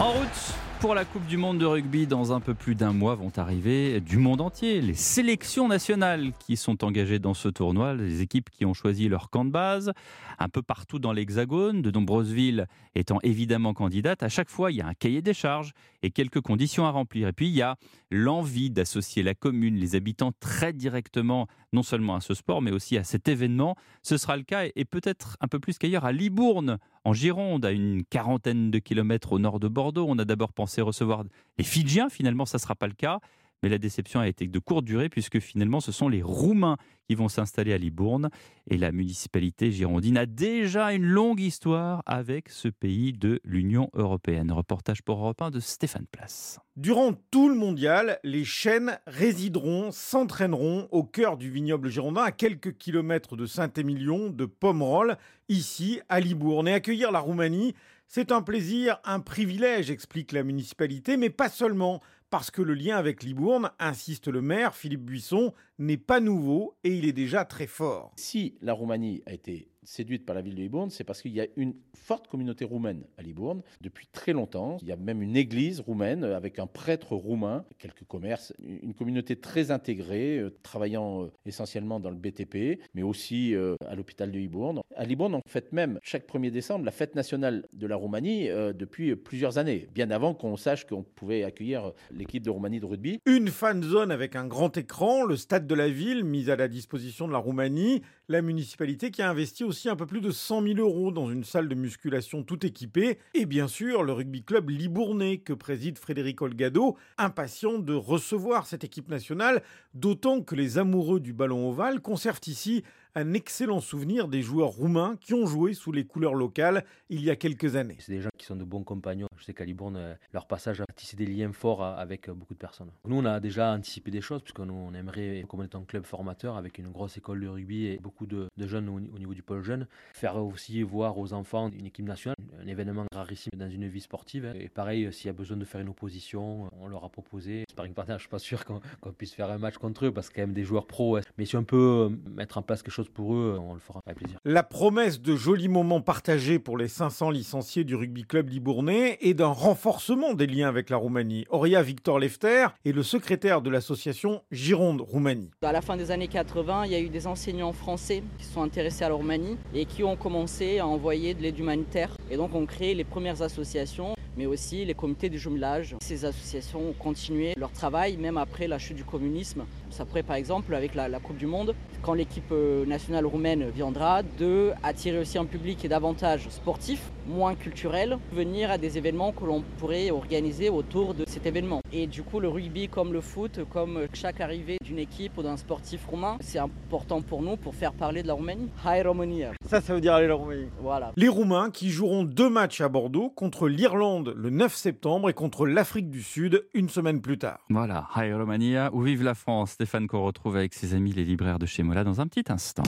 En route pour la Coupe du Monde de rugby, dans un peu plus d'un mois vont arriver du monde entier les sélections nationales qui sont engagées dans ce tournoi, les équipes qui ont choisi leur camp de base, un peu partout dans l'Hexagone, de nombreuses villes étant évidemment candidates. À chaque fois, il y a un cahier des charges et quelques conditions à remplir. Et puis, il y a l'envie d'associer la commune, les habitants très directement, non seulement à ce sport, mais aussi à cet événement. Ce sera le cas et peut-être un peu plus qu'ailleurs à Libourne, en Gironde, à une quarantaine de kilomètres au nord de Bordeaux. On a d'abord pensé recevoir les Fidjiens. Finalement, ça ne sera pas le cas. Mais la déception a été de courte durée puisque finalement ce sont les Roumains qui vont s'installer à Libourne et la municipalité girondine a déjà une longue histoire avec ce pays de l'Union européenne. Reportage pour Europe 1 de Stéphane Place. Durant tout le mondial, les chênes résideront, s'entraîneront au cœur du vignoble girondin à quelques kilomètres de Saint-Émilion, de Pomerol, ici à Libourne. Et accueillir la Roumanie, c'est un plaisir, un privilège, explique la municipalité, mais pas seulement, parce que le lien avec Libourne, insiste le maire Philippe Buisson, n'est pas nouveau et il est déjà très fort. Si la Roumanie a été séduite par la ville de Libourne, c'est parce qu'il y a une forte communauté roumaine à Libourne depuis très longtemps. Il y a même une église roumaine avec un prêtre roumain, quelques commerces, une communauté très intégrée, euh, travaillant euh, essentiellement dans le BTP, mais aussi euh, à l'hôpital de Libourne. À Libourne, on fête même chaque 1er décembre la fête nationale de la Roumanie depuis plusieurs années, bien avant qu'on sache qu'on pouvait accueillir l'équipe de Roumanie de rugby. Une fan zone avec un grand écran, le stade de la ville mis à la disposition de la Roumanie, la municipalité qui a investi aussi un peu plus de 100 000 euros dans une salle de musculation tout équipée, et bien sûr le rugby club Libournais que préside Frédéric Olgado, impatient de recevoir cette équipe nationale, d'autant que les amoureux du ballon ovale conservent ici un excellent souvenir des joueurs roumains qui ont joué sous les couleurs locales il y a quelques années. C'est des gens qui sont de bons compagnons. Je sais qu'à Libourne, euh, leur passage a tissé des liens forts euh, avec euh, beaucoup de personnes. Nous, on a déjà anticipé des choses, puisque nous, on aimerait, comme on est un club formateur avec une grosse école de rugby et beaucoup de, jeunes au, niveau du pôle jeune, faire aussi voir aux enfants une équipe nationale, un événement rarissime dans une vie sportive. Et pareil, s'il y a besoin de faire une opposition, on leur a proposé. Sparring partner, je suis pas sûr qu'on puisse faire un match contre eux, parce qu'il y a quand même des joueurs pros. Mais si on peut mettre en place quelque chose pour eux, on le fera avec plaisir. La promesse de jolis moments partagés pour les 500 licenciés du rugby club libournais et d'un renforcement des liens avec la Roumanie. Auria Victor Lefter est le secrétaire de l'association Gironde Roumanie. À la fin des années 80, il y a eu des enseignants français qui sont intéressés à la Roumanie et qui ont commencé à envoyer de l'aide humanitaire. Et donc on crée les premières associations mais aussi les comités de jumelage. Ces associations ont continué leur travail même après la chute du communisme. Ça pourrait par exemple avec la, Coupe du Monde, quand l'équipe euh, nationale roumaine viendra, de attirer aussi un public davantage sportif, moins culturel, venir à des événements que l'on pourrait organiser autour de cet événement. Et du coup le rugby comme le foot, comme chaque arrivée d'une équipe ou d'un sportif roumain, c'est important pour nous pour faire parler de la Roumanie. Hi Romania. Ça, ça veut dire aller la Roumanie. Voilà. Les Roumains qui joueront deux matchs à Bordeaux contre l'Irlande le 9 septembre et contre l'Afrique du Sud une semaine plus tard. Voilà, Hi Romania, où vive la France? Stéphane qu'on retrouve avec ses amis les libraires de chez Mola dans un petit instant.